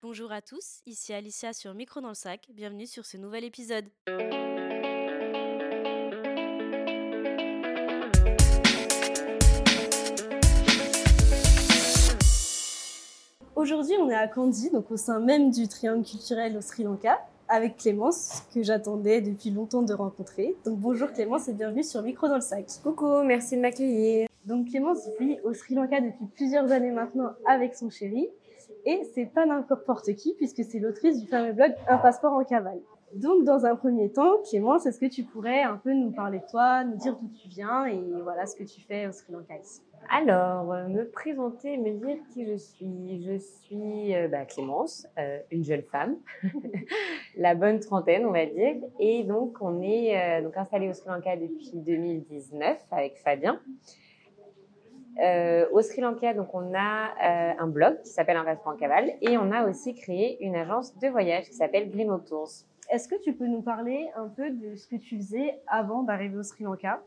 Bonjour à tous, ici Alicia sur Micro dans le sac, bienvenue sur ce nouvel épisode. Aujourd'hui, on est à Kandy, donc au sein même du triangle culturel au Sri Lanka, avec Clémence, que j'attendais depuis longtemps de rencontrer. Donc bonjour Clémence et bienvenue sur Micro dans le sac. Coucou, merci de m'accueillir. Donc Clémence vit au Sri Lanka depuis plusieurs années maintenant avec son chéri. Et c'est pas n'importe qui, puisque c'est l'autrice du fameux blog Un passeport en cavale. Donc, dans un premier temps, Clémence, est-ce que tu pourrais un peu nous parler de toi, nous dire d'où tu viens et voilà ce que tu fais au Sri Lanka ici? Alors, euh, me présenter, me dire qui je suis. Je suis euh, bah, Clémence, euh, une jeune femme, la bonne trentaine, on va dire. Et donc, on est donc installé au Sri Lanka depuis 2019 avec Fabien. Euh, au Sri Lanka, donc on a euh, un blog qui s'appelle Un en cavale et on a aussi créé une agence de voyage qui s'appelle Glimmo Tours. Est-ce que tu peux nous parler un peu de ce que tu faisais avant d'arriver au Sri Lanka?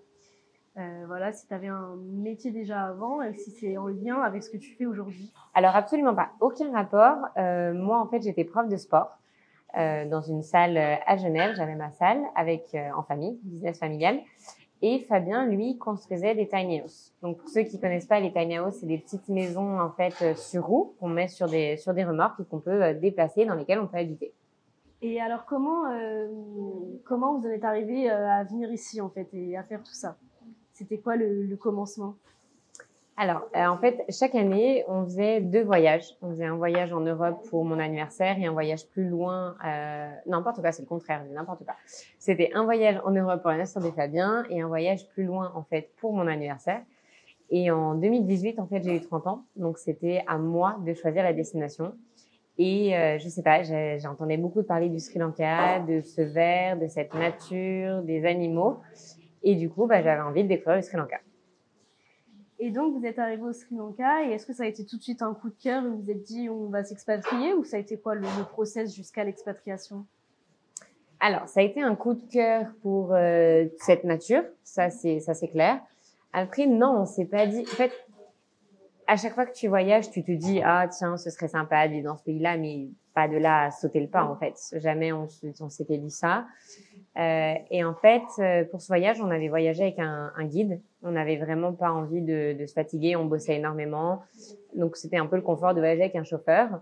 Euh, Voilà, si tu avais un métier déjà avant et si c'est en lien avec ce que tu fais aujourd'hui. Alors absolument pas, aucun rapport. Moi en fait j'étais prof de sport. Dans une salle à Genève, j'avais ma salle avec en famille, business familial. Et Fabien, lui, construisait des tiny houses. Donc, pour ceux qui connaissent pas les tiny houses, c'est des petites maisons, en fait, euh, sur roues qu'on met sur des, sur des remorques et qu'on peut euh, déplacer, dans lesquelles on peut habiter. Et alors, comment, euh, comment vous en êtes arrivé à venir ici, en fait, et à faire tout ça? C'était quoi le, le commencement? Alors, euh, en fait, chaque année, on faisait deux voyages. On faisait un voyage en Europe pour mon anniversaire et un voyage plus loin. Euh, n'importe quoi, c'est le contraire, n'importe quoi. C'était un voyage en Europe pour l'anniversaire des Fabiens et un voyage plus loin, en fait, pour mon anniversaire. Et en 2018, en fait, j'ai eu 30 ans, donc c'était à moi de choisir la destination. Et euh, je sais pas, j'entendais beaucoup parler du Sri Lanka, de ce verre, de cette nature, des animaux. Et du coup, bah, j'avais envie de découvrir le Sri Lanka. Et donc, vous êtes arrivé au Sri Lanka, et est-ce que ça a été tout de suite un coup de cœur, vous vous êtes dit on va s'expatrier, ou ça a été quoi le, process jusqu'à l'expatriation? Alors, ça a été un coup de cœur pour euh, cette nature, ça c'est ça c'est clair. Après, non, on s'est pas dit. En fait, à chaque fois que tu voyages, tu te dis ah tiens, ce serait sympa de vivre dans ce pays-là, mais pas de là à sauter le pas en fait. Jamais on s'était dit ça. Euh, et en fait, euh, pour ce voyage, on avait voyagé avec un, un guide. On n'avait vraiment pas envie de, de, se fatiguer. On bossait énormément, donc c'était un peu le confort de voyager avec un chauffeur.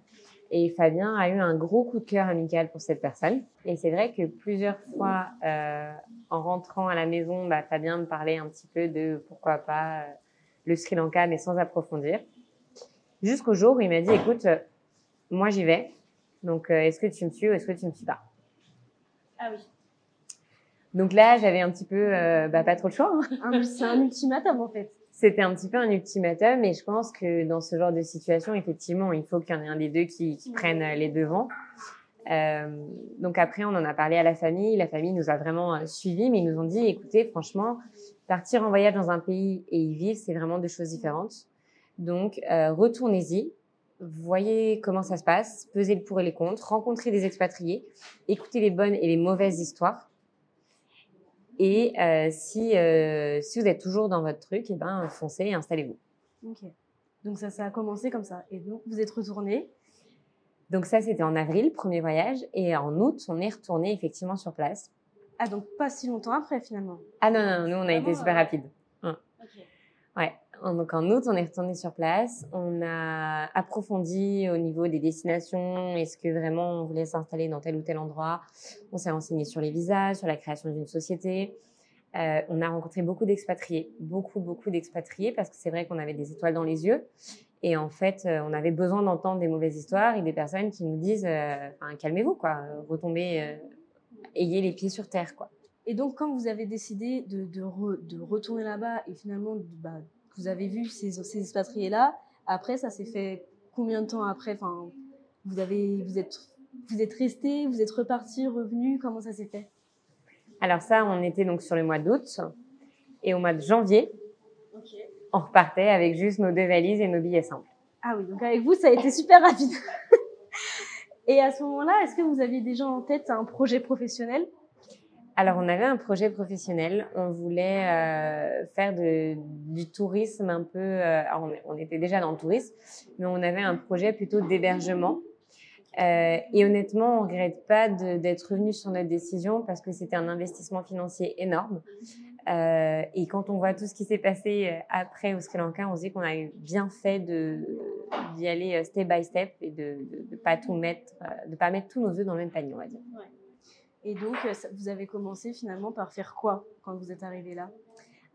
Et Fabien a eu un gros coup de cœur amical pour cette personne. Et c'est vrai que plusieurs fois, euh, en rentrant à la maison, bah, Fabien me parlait un petit peu de pourquoi pas euh, le Sri Lanka, mais sans approfondir. Jusqu'au jour où il m'a dit, écoute, moi j'y vais. Donc, est-ce que tu me suis ou est-ce que tu me suis pas? Ah oui. Donc là, j'avais un petit peu, euh, bah, pas trop le choix. Hein. C'est un ultimatum en fait. C'était un petit peu un ultimatum, et je pense que dans ce genre de situation, effectivement, il faut qu'il y en ait un des deux qui, qui prenne euh, les devants. Euh, donc après, on en a parlé à la famille. La famille nous a vraiment euh, suivis, mais ils nous ont dit, écoutez, franchement, partir en voyage dans un pays et y vivre, c'est vraiment deux choses différentes. Donc, euh, retournez-y, voyez comment ça se passe, pesez le pour et les contre, rencontrez des expatriés, écoutez les bonnes et les mauvaises histoires et euh, si, euh, si vous êtes toujours dans votre truc, et eh ben, foncez et installez-vous. Ok. Donc ça, ça a commencé comme ça. Et donc, vous êtes retourné Donc ça, c'était en avril, premier voyage. Et en août, on est retourné effectivement sur place. Ah, donc pas si longtemps après, finalement Ah non, non, nous, on a été super rapide. Hein. Ouais. Donc en août, on est retourné sur place. On a approfondi au niveau des destinations. Est-ce que vraiment on voulait s'installer dans tel ou tel endroit? On s'est renseigné sur les visas, sur la création d'une société. Euh, on a rencontré beaucoup d'expatriés, beaucoup, beaucoup d'expatriés, parce que c'est vrai qu'on avait des étoiles dans les yeux. Et en fait, euh, on avait besoin d'entendre des mauvaises histoires et des personnes qui nous disent euh, calmez-vous, quoi, retombez, ayez les pieds sur terre, quoi. Et donc, quand vous avez décidé de retourner là-bas et finalement bah, vous avez vu ces, ces expatriés-là. Après, ça s'est fait combien de temps après enfin, vous, avez, vous, êtes, vous êtes resté, vous êtes reparti, revenu Comment ça s'est fait? Alors ça, on était donc sur le mois d'août. Et au mois de janvier, on repartait avec juste nos deux valises et nos billets simples. Ah oui, donc avec vous, ça a été super rapide. et à ce moment-là, est-ce que vous aviez déjà en tête un projet professionnel? Alors, on avait un projet professionnel. On voulait euh, faire du tourisme un peu. Euh, on, était déjà dans le tourisme, mais on avait un projet plutôt d'hébergement Euh, et honnêtement, on regrette pas d'être revenu sur notre décision parce que c'était un investissement financier énorme. Et quand on voit tout ce qui s'est passé après au Sri Lanka, on se dit qu'on a bien fait d'y aller step by step et de ne pas mettre, pas mettre tous nos œufs dans le même panier, on va dire. Et donc, vous avez commencé finalement par faire quoi quand vous êtes arrivé là?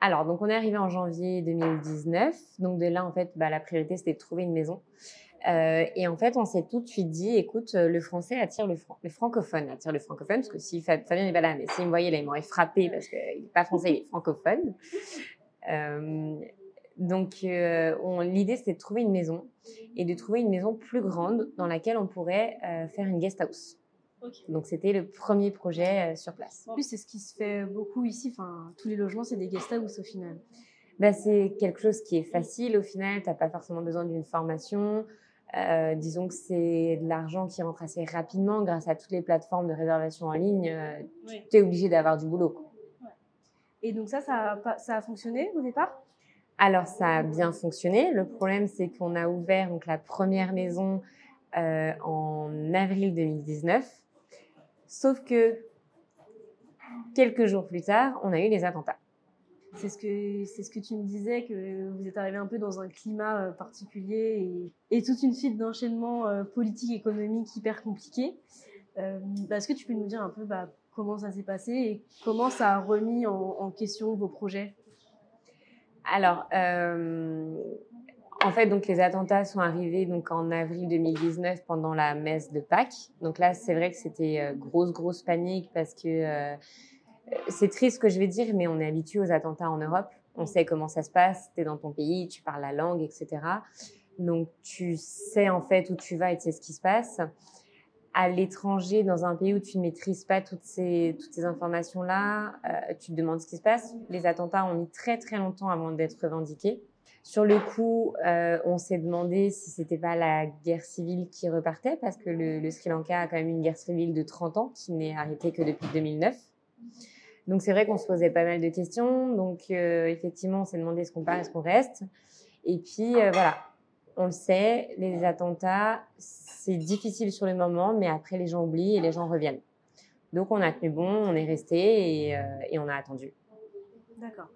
Alors, donc on est arrivé en janvier 2019. Donc de là, en fait, bah, la priorité, c'était de trouver une maison. Euh, et en fait, on s'est tout de suite dit, écoute, euh, le français attire le, fran le francophone, attire le francophone, parce que si Fabien n'est pas là, mais s'il me voyait là, il m'aurait frappé parce qu'il n'est pas français, il est francophone. Euh, donc, euh, l'idée, c'était de trouver une maison et de trouver une maison plus grande dans laquelle on pourrait euh, faire une guest house. Donc, c'était le premier projet sur place. En plus, c'est ce qui se fait beaucoup ici. Enfin, tous les logements, c'est des guest house au final. Ben, c'est quelque chose qui est facile au final. Tu n'as pas forcément besoin d'une formation. Euh, disons que c'est de l'argent qui rentre assez rapidement grâce à toutes les plateformes de réservation en ligne. Euh, tu es obligé d'avoir du boulot. Quoi. Et donc ça, ça a, ça a fonctionné au départ? Alors ça a bien fonctionné. Le problème, c'est qu'on a ouvert donc la première maison euh, en avril 2019. Sauf que quelques jours plus tard, on a eu les attentats. C'est ce que c'est ce que tu me disais que vous êtes arrivé un peu dans un climat euh, particulier et, et toute une suite d'enchaînements euh, politiques économiques hyper compliqués. Euh, bah, Est-ce que tu peux nous dire un peu bah, comment ça s'est passé et comment ça a remis en, en question vos projets? Alors, euh, en fait, donc les attentats sont arrivés donc en avril 2019 pendant la messe de Pâques. Donc là, c'est vrai que c'était grosse grosse panique parce que c'est triste ce que je vais dire, mais on est habitué aux attentats en Europe. On sait comment ça se passe. Tu es dans ton pays, tu parles la langue, etc. Donc, tu sais en fait où tu vas et tu sais ce qui se passe. À l'étranger, dans un pays où tu ne maîtrises pas toutes ces, toutes ces informations-là, euh, tu te demandes ce qui se passe. Les attentats ont mis très très longtemps avant d'être revendiqués. Sur le coup, euh, on s'est demandé si c'était pas la guerre civile qui repartait, parce que le, Sri Lanka a quand même une guerre civile de 30 ans qui n'est arrêtée que depuis 2009. Donc c'est vrai qu'on se posait pas mal de questions. Donc euh, effectivement, on s'est demandé est-ce qu'on part, est-ce qu'on reste. Et puis euh, voilà, on le sait, les attentats, c'est difficile sur le moment, mais après les gens oublient et les gens reviennent. Donc on a tenu bon, on est resté et, et on a attendu. D'accord.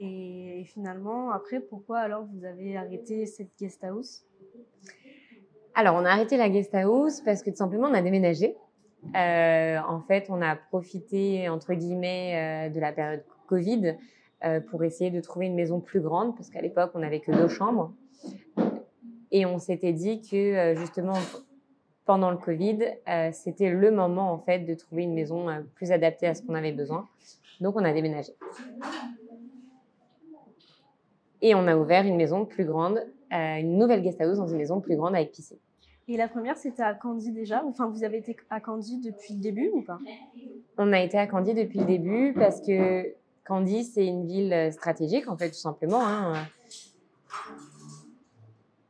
Et finalement, après, pourquoi alors vous avez arrêté cette guest house? Alors on a arrêté la guest house parce que tout simplement on a déménagé. Euh, en fait, on a profité, entre guillemets, euh, de la période Covid euh, pour essayer de trouver une maison plus grande, parce qu'à l'époque, on n'avait que deux chambres. Et on s'était dit que, justement, pendant le Covid, c'était le moment, en fait, de trouver une maison plus adaptée à ce qu'on avait besoin. Donc, on a déménagé. Et on a ouvert une maison plus grande, une nouvelle guest house dans une maison plus grande avec piscine. Et la première, c'était à Candy déjà Enfin, vous avez été à Candy depuis le début ou pas? On a été à Candy depuis le début parce que Candy, c'est une ville stratégique, en fait, tout simplement. Hein.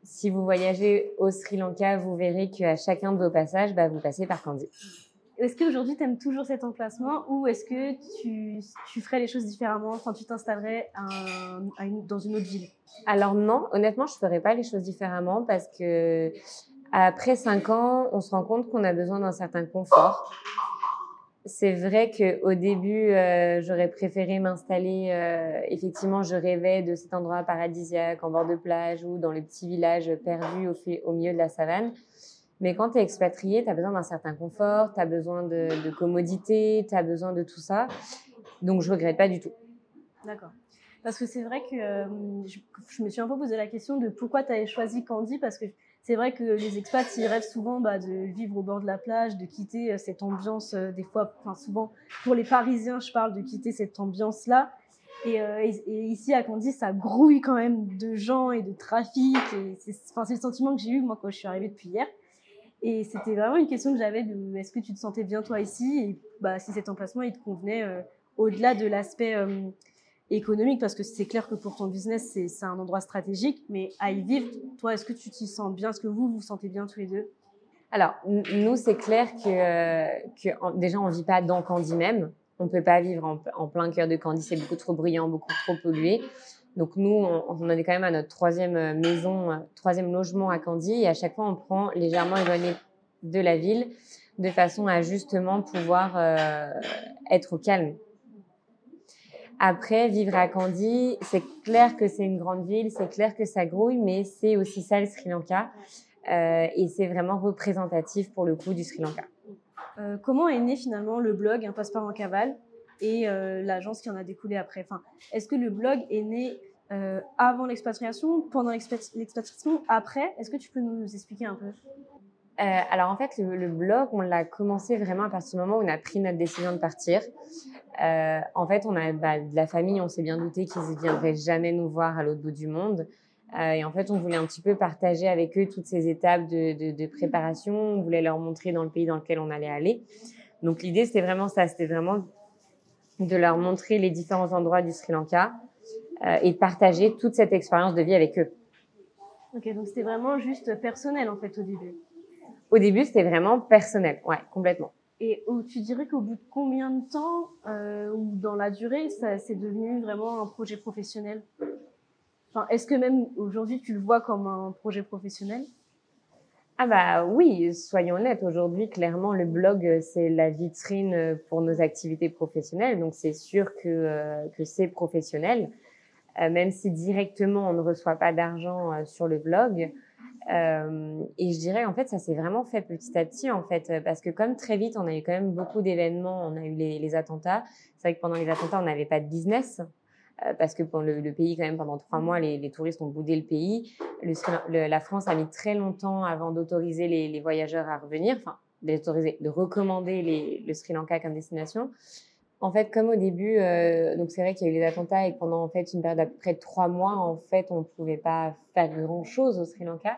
Si vous voyagez au Sri Lanka, vous verrez qu'à chacun de vos passages, bah, vous passez par Candy. Est-ce qu'aujourd'hui, tu aimes toujours cet emplacement ou est-ce que tu, ferais les choses différemment quand tu t'installerais dans une autre ville? Alors non, honnêtement, je ferais pas les choses différemment parce que après cinq ans, on se rend compte qu'on a besoin d'un certain confort. C'est vrai que au début, euh, j'aurais préféré m'installer. Euh, effectivement, je rêvais de cet endroit paradisiaque en bord de plage ou dans le petit village perdu au, au milieu de la savane. Mais quand tu es expatrié, tu as besoin d'un certain confort, tu as besoin de, de commodité, tu as besoin de tout ça. Donc, je regrette pas du tout. D'accord. Parce que c'est vrai que euh, je, me suis un peu posé la question de pourquoi tu avais choisi Candy, parce que c'est vrai que les expats, ils rêvent souvent bah, de vivre au bord de la plage, de quitter euh, cette ambiance, euh, des fois, enfin souvent, pour les Parisiens, je parle de quitter cette ambiance-là. Et, ici, à Candy, ça grouille quand même de gens et de trafic. C'est, c'est le sentiment que j'ai eu, moi, quand je suis arrivée depuis hier. Et c'était vraiment une question que j'avais de est-ce que tu te sentais bien, toi, ici? Et bah, si cet emplacement, il te convenait euh, au-delà de l'aspect euh, économique parce que c'est clair que pour ton business c'est un endroit stratégique mais à y vivre toi est-ce que tu t'y sens bien? Est-ce que vous vous, sentez bien tous les deux? Alors nous c'est clair que, déjà on vit pas dans Candy même. On peut pas vivre en, en plein cœur de Candy c'est beaucoup trop bruyant beaucoup trop pollué donc nous on, en est quand même à notre troisième maison troisième logement à Candy et à chaque fois on prend légèrement éloigné de la ville de façon à justement pouvoir euh, être au calme. Après, vivre à Kandy, c'est clair que c'est une grande ville, c'est clair que ça grouille, mais c'est aussi ça le Sri Lanka. Euh, et c'est vraiment représentatif pour le coup du Sri Lanka. Euh, comment est né finalement le blog Un passeport en cavale? Et euh, l'agence qui en a découlé après enfin, Est-ce que le blog est né euh, avant l'expatriation, pendant l'expatriation, après? Est-ce que tu peux nous expliquer un peu? Euh, alors en fait, le, blog, on l'a commencé vraiment à partir du moment où on a pris notre décision de partir. En fait, on a bah, de la famille, on s'est bien douté qu'ils ne viendraient jamais nous voir à l'autre bout du monde. Et en fait, on voulait un petit peu partager avec eux toutes ces étapes de, de, de préparation. On voulait leur montrer dans le pays dans lequel on allait aller. Donc l'idée, c'était vraiment ça, c'était vraiment de leur montrer les différents endroits du Sri Lanka euh, et de partager toute cette expérience de vie avec eux. Ok, donc c'était vraiment juste personnel en fait au début. Au début, c'était vraiment personnel, ouais, complètement. Et tu dirais qu'au bout de combien de temps euh, ou dans la durée, ça c'est devenu vraiment un projet professionnel? Enfin, est-ce que même aujourd'hui tu le vois comme un projet professionnel? Ah bah oui, soyons honnêtes. Aujourd'hui, clairement, le blog c'est la vitrine pour nos activités professionnelles, donc c'est sûr que euh, que c'est professionnel. Euh, même si directement on ne reçoit pas d'argent euh, sur le blog, euh, et je dirais, en fait, ça s'est vraiment fait petit à petit, en fait, parce que comme très vite, on a eu quand même beaucoup d'événements, on a eu les, les attentats. C'est vrai que pendant les attentats, on n'avait pas de business, euh, parce que pour le, pays, quand même, pendant trois mois, les, touristes ont boudé le pays. La France a mis très longtemps avant d'autoriser les, voyageurs à revenir, enfin, d'autoriser, de recommander le Sri Lanka comme destination. En fait, comme au début, euh, donc c'est vrai qu'il y a eu les attentats et pendant en fait une période d'à peu près trois mois, en fait, on ne pouvait pas faire grand chose au Sri Lanka.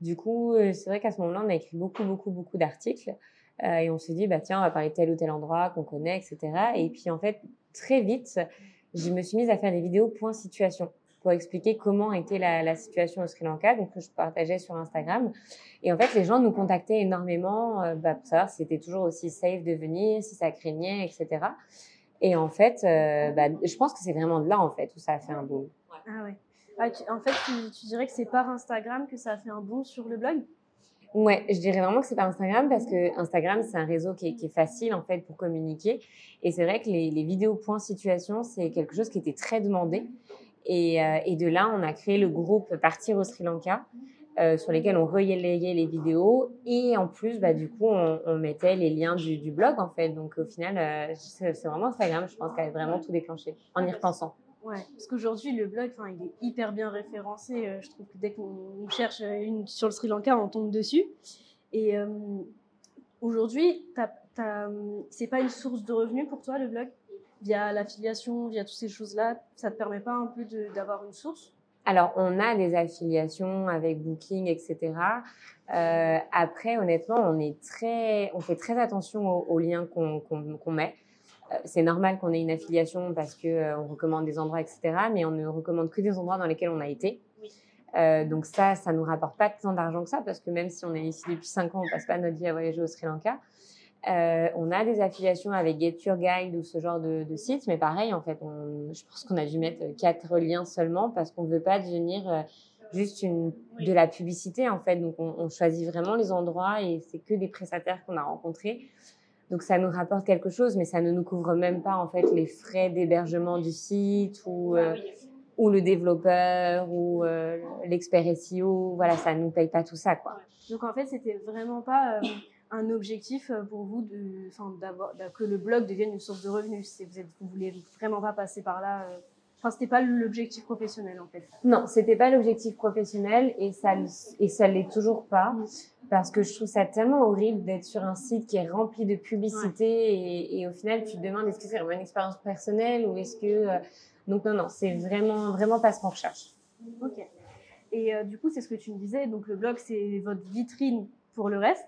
Du coup, euh, c'est vrai qu'à ce moment-là, on a écrit beaucoup, beaucoup, beaucoup d'articles euh, et on s'est dit, bah tiens, on va parler de tel ou tel endroit qu'on connaît, etc. Et puis en fait, très vite, je me suis mise à faire des vidéos point situation pour expliquer comment était la, situation au Sri Lanka, donc que je partageais sur Instagram. Et en fait, les gens nous contactaient énormément euh, bah, pour savoir si c'était toujours aussi safe de venir, si ça craignait, etc. Et en fait, euh, bah, je pense que c'est vraiment de là en fait où ça a fait un boom. Ah ouais. Ah, en fait, tu, tu, dirais que c'est par Instagram que ça a fait un boom sur le blog? Ouais, je dirais vraiment que c'est par Instagram parce que Instagram c'est un réseau qui est, facile en fait pour communiquer et c'est vrai que les, les vidéos point situation c'est quelque chose qui était très demandé et, euh, et, de là, on a créé le groupe Partir au Sri Lanka, euh, sur lesquels on relayait les vidéos. Et en plus, bah, du coup, on, mettait les liens du, du, blog, en fait. Donc, au final, euh, c'est vraiment Instagram, je pense, qui a vraiment tout déclenché, en y repensant. Ouais, parce qu'aujourd'hui, le blog, il est hyper bien référencé. Je trouve que dès qu'on cherche une sur le Sri Lanka, on tombe dessus. Et euh, aujourd'hui, c'est pas une source de revenus pour toi, le blog? Via l'affiliation, via toutes ces choses-là, ça te permet pas un peu d'avoir une source? Alors, on a des affiliations avec Booking, etc. Euh, après, honnêtement, on est très, on fait très attention aux, liens qu'on qu qu met. Euh, c'est normal qu'on ait une affiliation parce que euh, on recommande des endroits, etc. Mais on ne recommande que des endroits dans lesquels on a été. Euh, donc ça, ça nous rapporte pas tant d'argent que ça parce que même si on est ici depuis cinq ans, on passe pas notre vie à voyager au Sri Lanka. Euh, on a des affiliations avec Get Your Guide ou ce genre de, de sites, mais pareil, en fait, on, je pense qu'on a dû mettre quatre liens seulement parce qu'on ne veut pas devenir juste une, de la publicité, en fait. Donc, on, on choisit vraiment les endroits et c'est que des prestataires qu'on a rencontrés. Donc, ça nous rapporte quelque chose, mais ça ne nous couvre même pas, en fait, les frais d'hébergement du site ou, euh, ou le développeur ou euh, l'expert SEO. Voilà, ça ne nous paye pas tout ça, quoi. Donc, en fait, c'était vraiment pas un objectif euh, pour vous de, d'avoir, que le blog devienne une source de revenus vous êtes, vous voulez vraiment pas passer par là. Euh, enfin, c'était pas l'objectif professionnel en fait. Non, c'était pas l'objectif professionnel et ça et ça l'est toujours pas. Parce que je trouve ça tellement horrible d'être sur un site qui est rempli de publicité ouais. et, et, au final tu te demandes est-ce que c'est vraiment une expérience personnelle ou est-ce que euh... donc non non c'est vraiment vraiment pas ce qu'on recherche. Ok. Et euh, du coup c'est ce que tu me disais donc le blog c'est votre vitrine pour le reste.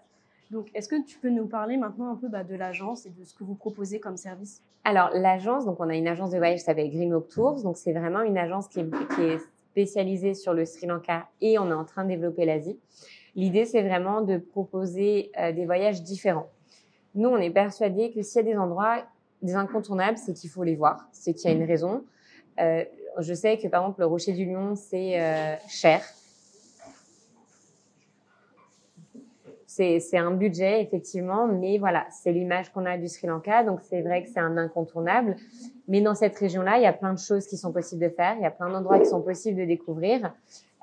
Donc, est-ce que tu peux nous parler maintenant un peu bah, de l'agence et de ce que vous proposez comme service? Alors, l'agence, donc on a une agence de voyage qui s'appelle Greenwalk Tours. Donc, c'est vraiment une agence qui est, qui est, spécialisée sur le Sri Lanka et on est en train de développer l'Asie. L'idée, c'est vraiment de proposer euh, des voyages différents. Nous, on est persuadés que s'il y a des endroits, des incontournables, c'est qu'il faut les voir, c'est qu'il y a une raison. Euh, je sais que par exemple, le Rocher du Lion, c'est euh, cher c'est un budget effectivement, mais voilà, c'est l'image qu'on a du Sri Lanka, donc c'est vrai que c'est un incontournable. Mais dans cette région-là, il y a plein de choses qui sont possibles de faire, il y a plein d'endroits qui sont possibles de découvrir.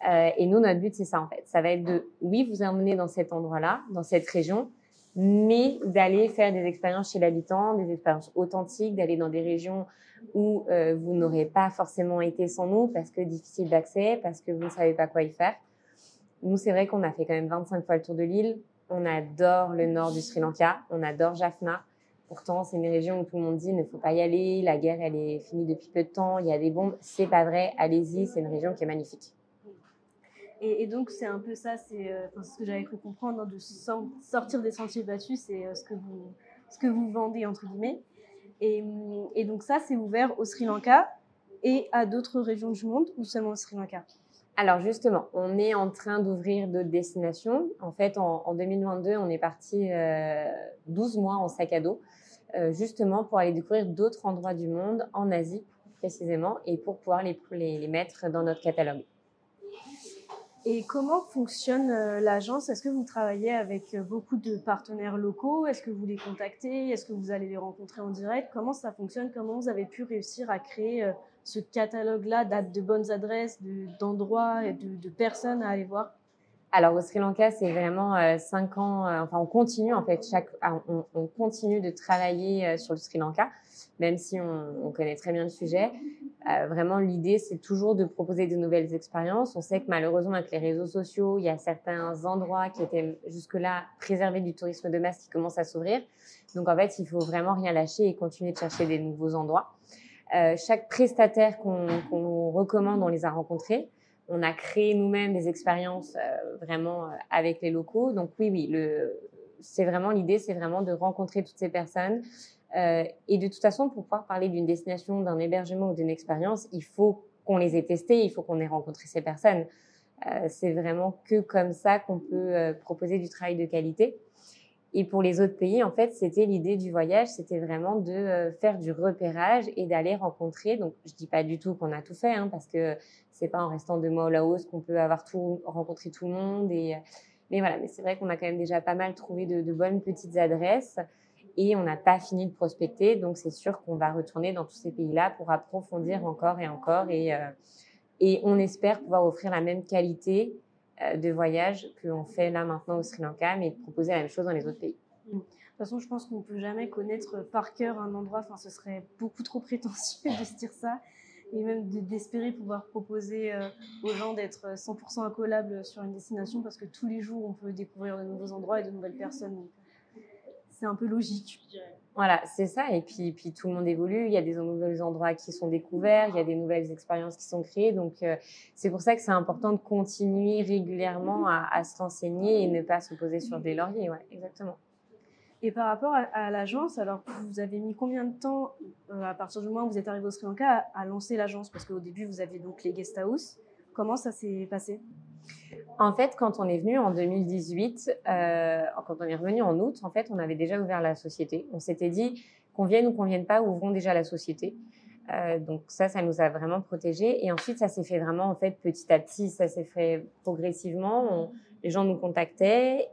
Euh, et nous, notre but, c'est ça en fait. Ça va être de, oui, vous emmener dans cet endroit-là, dans cette région, mais d'aller faire des expériences chez l'habitant, des expériences authentiques, d'aller dans des régions où euh, vous n'aurez pas forcément été sans nous parce que difficile d'accès, parce que vous ne savez pas quoi y faire. Nous, c'est vrai qu'on a fait quand même 25 fois le tour de l'île. On adore le nord du Sri Lanka, on adore Jaffna. Pourtant, c'est une région où tout le monde dit ne faut pas y aller, la guerre elle est finie depuis peu de temps, il y a des bombes. C'est pas vrai, allez-y, c'est une région qui est magnifique. Et, donc, c'est un peu ça, c'est euh, ce que j'avais cru comprendre, hein, de sortir des sentiers battus, c'est euh, ce, que vous, ce que vous vendez, entre guillemets. Et, et donc, ça, c'est ouvert au Sri Lanka et à d'autres régions du monde ou seulement au Sri Lanka? Alors justement, on est en train d'ouvrir d'autres destinations. En fait, en, 2022, on est parti euh, 12 mois en sac à dos, euh, justement pour aller découvrir d'autres endroits du monde, en Asie précisément, et pour pouvoir les, les, les mettre dans notre catalogue. Et comment fonctionne euh, l'agence? Est-ce que vous travaillez avec euh, beaucoup de partenaires locaux? Est-ce que vous les contactez? Est-ce que vous allez les rencontrer en direct? Comment ça fonctionne? Comment vous avez pu réussir à créer euh, ce catalogue-là de bonnes adresses, d'endroits et de, personnes à aller voir? Alors au Sri Lanka, c'est vraiment cinq ans. enfin, on continue en fait ah, on, continue de travailler sur le Sri Lanka, même si on, on connaît très bien le sujet. Euh, vraiment, l'idée, c'est toujours de proposer de nouvelles expériences. On sait que malheureusement, avec les réseaux sociaux, il y a certains endroits qui étaient jusque-là préservés du tourisme de masse qui commencent à s'ouvrir. Donc, en fait, il faut vraiment rien lâcher et continuer de chercher des nouveaux endroits. Euh, chaque prestataire qu'on recommande, on les a rencontrés. On a créé nous-mêmes des expériences euh, vraiment avec les locaux. Donc oui, oui, c'est vraiment l'idée, c'est vraiment de rencontrer toutes ces personnes, et de toute façon, pour pouvoir parler d'une destination, d'un hébergement ou d'une expérience, il faut qu'on les ait testés, il faut qu'on ait rencontré ces personnes. Euh, c'est vraiment que comme ça qu'on peut euh, proposer du travail de qualité. Et pour les autres pays, en fait, c'était l'idée du voyage, c'était vraiment de euh, faire du repérage et d'aller rencontrer. Donc, je dis pas du tout qu'on a tout fait, hein, parce que c'est pas en restant deux mois au Laos qu'on peut avoir tout rencontré tout le monde. Mais voilà, mais c'est vrai qu'on a quand même déjà pas mal trouvé de bonnes petites adresses et on n'a pas fini de prospecter. Donc, c'est sûr qu'on va retourner dans tous ces pays-là pour approfondir encore et encore. Et, euh, on espère pouvoir offrir la même qualité euh, de voyage qu'on fait là maintenant au Sri Lanka, mais proposer la même chose dans les autres pays. De toute façon, je pense qu'on ne peut jamais connaître par cœur un endroit. Enfin, ce serait beaucoup trop prétentieux de se dire ça. Et même d'espérer pouvoir proposer euh, aux gens d'être 100% incollables sur une destination parce que tous les jours, on peut découvrir de nouveaux endroits et de nouvelles personnes c'est un peu logique. Voilà, c'est ça. Et puis, puis tout le monde évolue. Il y a des nouveaux endroits qui sont découverts, il y a des nouvelles expériences qui sont créées. Donc, euh, c'est pour ça que c'est important de continuer régulièrement à, se renseigner et ne pas se poser sur des lauriers. Ouais, exactement. Et par rapport à, l'agence, alors vous avez mis combien de temps, euh, à partir du moment où vous êtes arrivé au Sri Lanka, à, à lancer l'agence? Parce qu'au début, vous aviez donc les guest house. Comment ça s'est passé? En fait, quand on est venu en 2018, euh, quand on est revenu en août, en fait, on avait déjà ouvert la société. On s'était dit qu'on vienne ou qu'on vienne pas, ouvrons déjà la société. Euh, donc ça, ça nous a vraiment protégés. Et ensuite, ça s'est fait vraiment en fait petit à petit. Ça s'est fait progressivement. les gens nous contactaient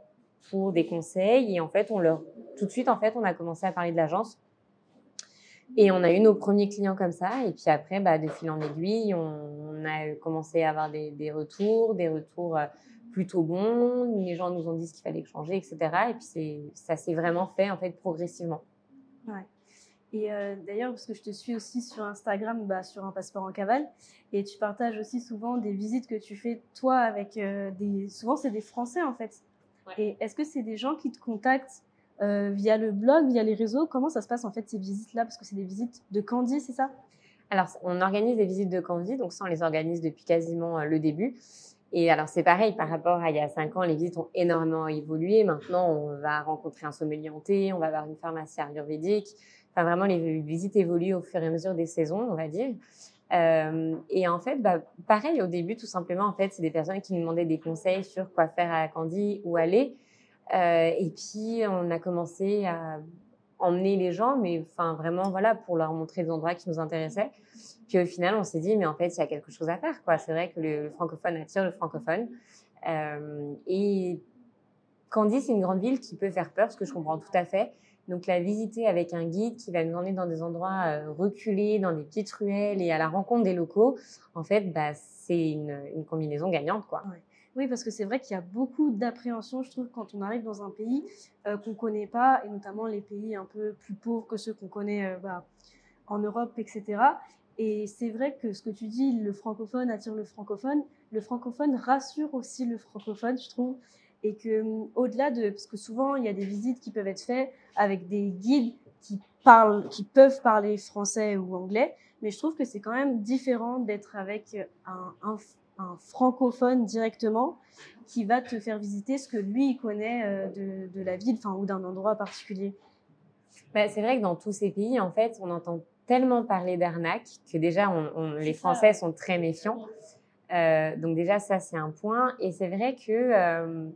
pour des conseils et en fait, on leur tout de suite en fait, on a commencé à parler de l'agence. Et on a eu nos premiers clients comme ça. Et puis après, bah, de fil en aiguille, on, a commencé à avoir des, des retours, des retours euh, plutôt bons. Les gens nous ont dit ce qu'il fallait changer, etc. Et puis ça s'est vraiment fait en fait progressivement. Ouais. Et euh, d'ailleurs, parce que je te suis aussi sur Instagram, bah, sur un passeport en cavale, et tu partages aussi souvent des visites que tu fais toi avec euh, des. Souvent, c'est des Français en fait. Ouais. Et est-ce que c'est des gens qui te contactent euh, via le blog, via les réseaux Comment ça se passe en fait ces visites-là? Parce que c'est des visites de Candy, c'est ça? Alors, on organise des visites de Candy, donc ça, on les organise depuis quasiment euh, le début. Et alors, c'est pareil, par rapport à il y a cinq ans, les visites ont énormément évolué. Maintenant, on va rencontrer un sommelier en thé, on va avoir une pharmacie ayurvédique. Enfin, vraiment, les visites évoluent au fur et à mesure des saisons, on va dire. Euh, et en fait, bah, pareil, au début, tout simplement, en fait, c'est des personnes qui nous demandaient des conseils sur quoi faire à Candy, où aller. Euh, et puis, on a commencé à emmener les gens, mais enfin vraiment voilà pour leur montrer des endroits qui nous intéressaient. Puis au final, on s'est dit mais en fait il y a quelque chose à faire quoi. C'est vrai que le, francophone attire le francophone. Euh, et Candy, c'est une grande ville qui peut faire peur, ce que je comprends tout à fait. Donc la visiter avec un guide qui va nous emmener dans des endroits euh, reculés, dans des petites ruelles et à la rencontre des locaux, en fait, bah, c'est une, combinaison gagnante, quoi. Oui, parce que c'est vrai qu'il y a beaucoup d'appréhension, je trouve, quand on arrive dans un pays euh, qu'on ne connaît pas, et notamment les pays un peu plus pauvres que ceux qu'on connaît euh, bah, en Europe, etc. Et c'est vrai que ce que tu dis, le francophone attire le francophone, le francophone rassure aussi le francophone, je trouve. Et que hum, au-delà de, parce que souvent il y a des visites qui peuvent être faites avec des guides qui parlent, qui peuvent parler français ou anglais, mais je trouve que c'est quand même différent d'être avec un, un, un, francophone directement qui va te faire visiter ce que lui il connaît euh, de, de la ville, enfin ou d'un endroit particulier. Bah, c'est vrai que dans tous ces pays, en fait, on entend tellement parler d'arnaque que déjà, on, on, les Français sont très méfiants. Euh, donc déjà, ça, c'est un point. Et c'est vrai que... Euh,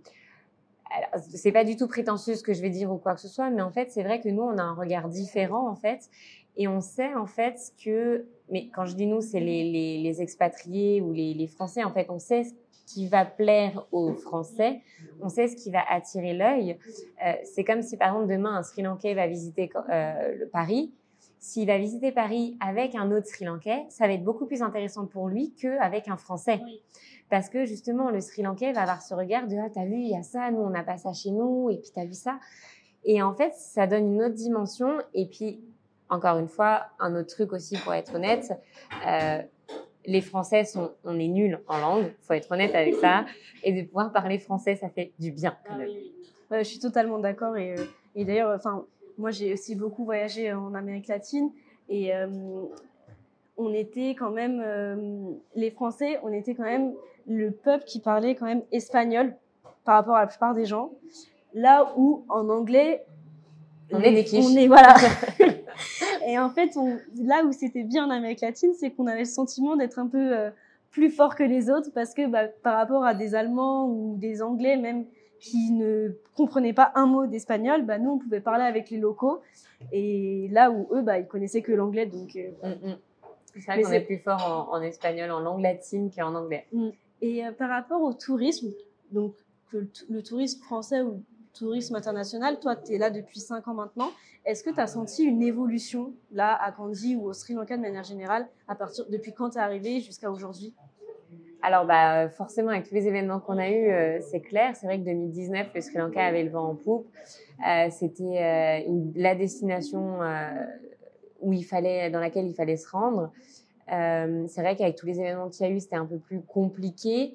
c'est pas du tout prétentieux ce que je vais dire ou quoi que ce soit, mais en fait, c'est vrai que nous, on a un regard différent, en fait. Et on sait, en fait, que... Mais quand je dis nous, c'est les, les, les, expatriés ou les, les Français, en fait, on sait ce qui va plaire aux Français, on sait ce qui va attirer l'œil. Euh, c'est comme si, par exemple, demain, un Sri Lankais va visiter euh, le Paris s'il va visiter Paris avec un autre Sri Lankais, ça va être beaucoup plus intéressant pour lui qu'avec un Français. Parce que justement, le Sri Lankais va avoir ce regard de ah t'as vu il y a ça, nous on n'a pas ça chez nous et puis t'as vu ça. Et en fait, ça donne une autre dimension. Et puis encore une fois, un autre truc aussi pour être honnête. Euh, les Français sont, on est nuls en langue, faut être honnête avec ça, et de pouvoir parler français, ça fait du bien. Ah je suis totalement d'accord et, euh, et d'ailleurs, enfin, moi, j'ai aussi beaucoup voyagé en Amérique latine et euh, on était quand même, euh, les Français, on était quand même le peuple qui parlait quand même espagnol par rapport à la plupart des gens. Là où en anglais, on est des quiches. On est, voilà. et en fait, on, là où c'était bien en Amérique latine, c'est qu'on avait le sentiment d'être un peu euh, plus fort que les autres parce que bah, par rapport à des Allemands ou des Anglais, même qui ne comprenaient pas un mot d'espagnol, bah, nous, on pouvait parler avec les locaux. Et là où eux, bah, ils connaissaient que l'anglais. Donc, euh, mm, mm. C'est vrai qu'on est plus fort en, en, espagnol, en langue latine qu'en anglais. Mm. Et euh, par rapport au tourisme, donc le, le, tourisme français ou tourisme international, toi, tu es là depuis cinq ans maintenant. Est-ce que tu as senti une évolution là à Kandy ou au Sri Lanka de manière générale à partir depuis quand tu es arrivé jusqu'à aujourd'hui? Alors, bah, forcément, avec tous les événements qu'on a eus, euh, c'est clair. C'est vrai que 2019, le Sri Lanka avait le vent en poupe. Euh, C'était euh, la destination euh, où il fallait, dans laquelle il fallait se rendre. C'est vrai qu'avec tous les événements qu'il y a eu, c'était un peu plus compliqué.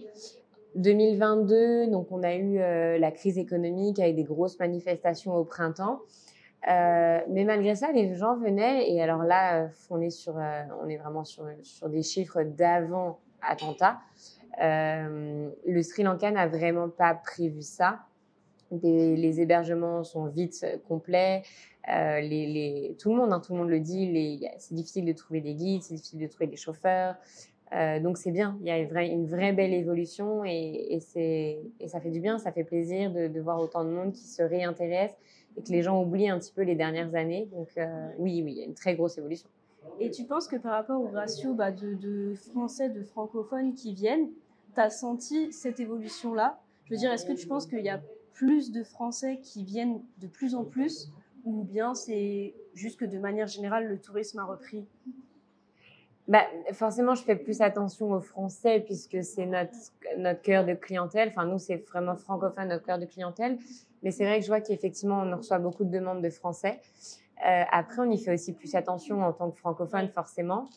2022, donc on a eu la crise économique avec des grosses manifestations au printemps. Euh, mais malgré ça, les gens venaient et alors là, on est sur, euh, on est vraiment sur, sur des chiffres d'avant attentat. Euh, le Sri Lanka n'a vraiment pas prévu ça. Des, les hébergements sont vite complets. Euh, les, les, tout le monde, hein, tout le monde le dit. C'est difficile de trouver des guides, c'est difficile de trouver des chauffeurs. Euh, donc c'est bien. Il y a une vraie, belle évolution et, ça fait du bien, ça fait plaisir de, de, voir autant de monde qui se réintéresse et que les gens oublient un petit peu les dernières années. Donc euh, oui, oui, il y a une très grosse évolution. Et tu penses que par rapport au ratio bah, de, de, français, de francophones qui viennent, tu as senti cette évolution-là? Je veux dire, est-ce que tu penses qu'il y a plus de Français qui viennent de plus en plus ou bien c'est juste que de manière générale, le tourisme a repris? Bah, forcément, je fais plus attention aux Français puisque c'est notre, notre cœur de clientèle. Enfin, nous, c'est vraiment francophone, notre cœur de clientèle. Mais c'est vrai que je vois qu'effectivement, on reçoit beaucoup de demandes de Français. Euh, après, on y fait aussi plus attention en tant que francophone, forcément.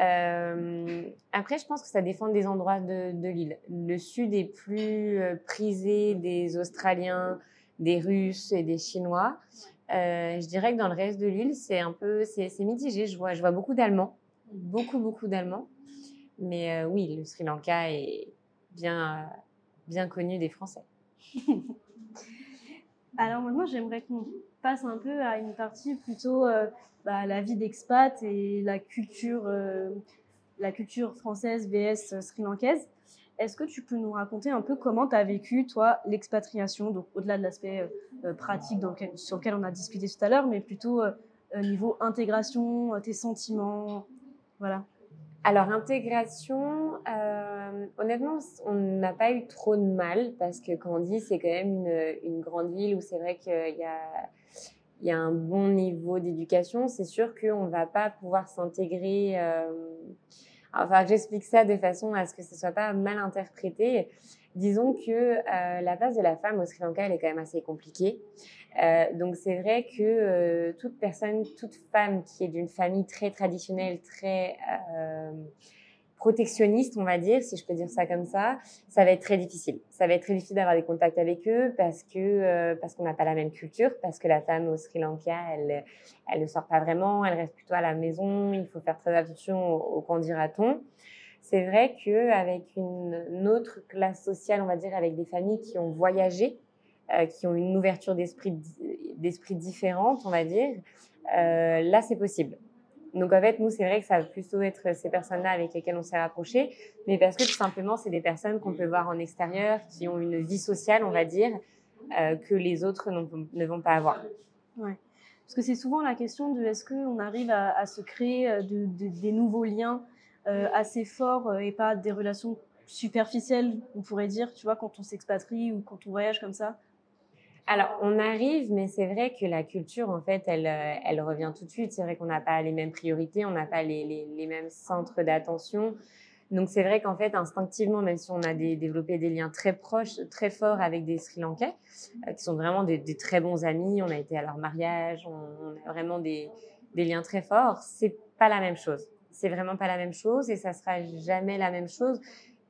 Euh, après, je pense que ça dépend des endroits de, de l'île. Le sud est plus euh, prisé des Australiens, des Russes et des Chinois. Euh, je dirais que dans le reste de l'île, c'est un peu, c'est mitigé. Je vois, je vois beaucoup d'Allemands, beaucoup, beaucoup d'Allemands. Mais euh, oui, le Sri Lanka est bien, bien connu des Français. Alors maintenant, j'aimerais qu'on passe un peu à une partie plutôt euh, bah, la vie d'expat et la culture, euh, la culture française vs euh, sri-lankaise. Est-ce que tu peux nous raconter un peu comment tu as vécu, toi, l'expatriation, donc au-delà de l'aspect euh, pratique sur lequel on a discuté tout à l'heure, mais plutôt euh, niveau intégration, tes sentiments, voilà. Alors, intégration, honnêtement, on n'a pas eu trop de mal parce que Candy, c'est quand même une, une, grande ville où c'est vrai qu'il y a, y a un bon niveau d'éducation. C'est sûr qu'on ne va pas pouvoir s'intégrer. Euh, enfin, j'explique ça de façon à ce que ce soit pas mal interprété. Disons que euh, la place de la femme au Sri Lanka, elle est quand même assez compliquée. Euh, donc c'est vrai que euh, toute personne, toute femme qui est d'une famille très traditionnelle, très protectionniste, on va dire, si je peux dire ça comme ça, ça va être très difficile. Ça va être très difficile d'avoir des contacts avec eux parce que euh, parce qu'on n'a pas la même culture, parce que la femme au Sri Lanka, elle elle ne sort pas vraiment, elle reste plutôt à la maison. Il faut faire très attention au, au dira-t-on. C'est vrai que avec une, une, autre classe sociale, on va dire, avec des familles qui ont voyagé, euh, qui ont une ouverture d'esprit d'esprit différente, on va dire, euh, là c'est possible. Donc en fait, nous, c'est vrai que ça va plutôt être ces personnes-là avec lesquelles on s'est rapproché, mais parce que tout simplement, c'est des personnes qu'on peut voir en extérieur, qui ont une vie sociale, on va dire, euh, que les autres ne vont pas avoir. Ouais. Parce que c'est souvent la question de est-ce qu'on arrive à, se créer euh, de, de, des nouveaux liens euh, assez forts et pas des relations superficielles, on pourrait dire, tu vois, quand on s'expatrie ou quand on voyage comme ça? Alors, on arrive, mais c'est vrai que la culture, en fait, elle, euh, elle revient tout de suite. C'est vrai qu'on n'a pas les mêmes priorités, on n'a pas les, mêmes centres d'attention. Donc, c'est vrai qu'en fait, instinctivement, même si on a développé des liens très proches, très forts avec des Sri Lankais, euh, qui sont vraiment des, très bons amis, on a été à leur mariage, on, on a vraiment des, des liens très forts, c'est pas la même chose. C'est vraiment pas la même chose et ça sera jamais la même chose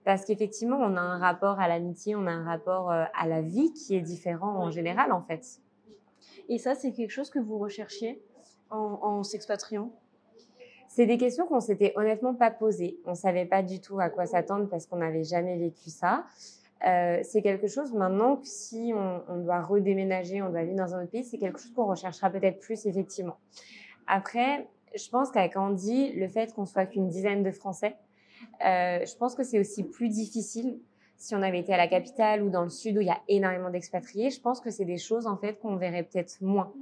parce qu'effectivement, on a un rapport à l'amitié, on a un rapport euh, à la vie qui est différent en général, en fait. Et ça, c'est quelque chose que vous recherchiez en, en s'expatriant? C'est des questions qu'on s'était honnêtement pas posées. On savait pas du tout à quoi s'attendre parce qu'on n'avait jamais vécu ça. Euh, c'est quelque chose maintenant que si on, on, doit redéménager, on doit vivre dans un autre pays, c'est quelque chose qu'on recherchera peut-être plus effectivement. Après, je pense qu'avec Andy, le fait qu'on soit qu'une dizaine de Français, euh, je pense que c'est aussi plus difficile si on avait été à la capitale ou dans le sud où il y a énormément d'expatriés. Je pense que c'est des choses en fait qu'on verrait peut-être moins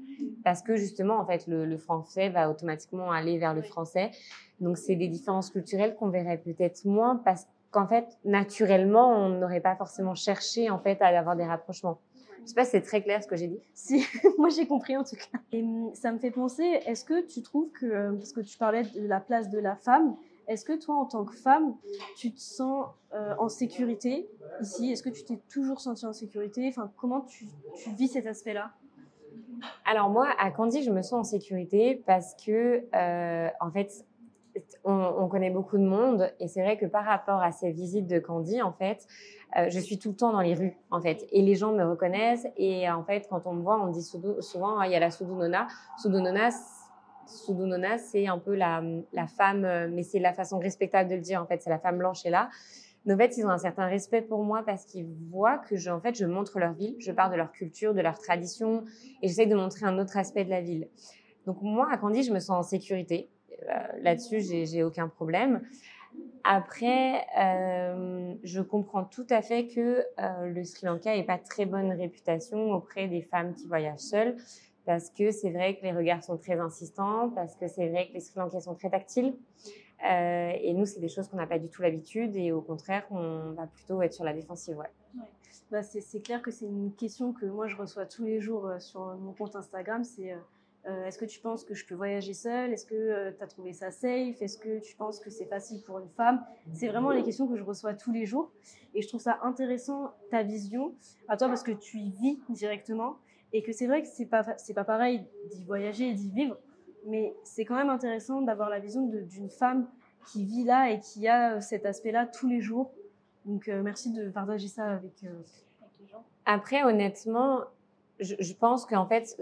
parce que justement en fait le, le, français va automatiquement aller vers le français. Donc c'est des différences culturelles qu'on verrait peut-être moins parce qu'en fait naturellement on n'aurait pas forcément cherché en fait à avoir des rapprochements. Je sais pas si c'est très clair ce que j'ai dit. Si, moi j'ai compris en tout cas. Et ça me fait penser, est-ce que tu trouves que, euh, parce que tu parlais de la place de la femme, est-ce que toi, en tant que femme, tu te sens euh, en sécurité ici? Est-ce que tu t'es toujours sentie en sécurité? Enfin, comment tu, vis cet aspect-là? Alors moi, à Candy, je me sens en sécurité parce que, euh, en fait, on, on, connaît beaucoup de monde et c'est vrai que par rapport à ces visites de Candy, en fait, euh, je suis tout le temps dans les rues, en fait, et les gens me reconnaissent et en fait, quand on me voit, on me dit souvent, il y a la Sudunona. Sudunona, Sudunona, c'est un peu la, femme, euh, mais c'est la façon respectable de le dire, en fait, c'est la femme blanche est là. En fait, ils ont un certain respect pour moi parce qu'ils voient que je, en fait, je montre leur ville, je parle de leur culture, de leur tradition, et j'essaie de montrer un autre aspect de la ville. Donc moi, à Candy, je me sens en sécurité. Euh, Là-dessus, j'ai aucun problème. Après, euh, je comprends tout à fait que le Sri Lanka n'ait pas très bonne réputation auprès des femmes qui voyagent seules parce que c'est vrai que les regards sont très insistants, parce que c'est vrai que les Sri Lankais sont très tactiles. Euh, et nous, c'est des choses qu'on n'a pas du tout l'habitude, et au contraire, on va plutôt être sur la défensive. Ouais. Bah, c'est clair que c'est une question que moi je reçois tous les jours euh, sur mon compte Instagram. C'est euh, est-ce que tu penses que je peux voyager seule? Est-ce que tu as trouvé ça safe? Est-ce que tu penses que c'est facile pour une femme? C'est vraiment les questions que je reçois tous les jours, et je trouve ça intéressant ta vision à toi parce que tu y vis directement et que c'est vrai que c'est pas c'est pas pareil d'y voyager et d'y vivre, mais c'est quand même intéressant d'avoir la vision d'une femme qui vit là et qui a euh, cet aspect-là tous les jours. Donc euh, merci de partager ça avec, euh, avec, les gens. Après, honnêtement, je, je pense qu'en fait,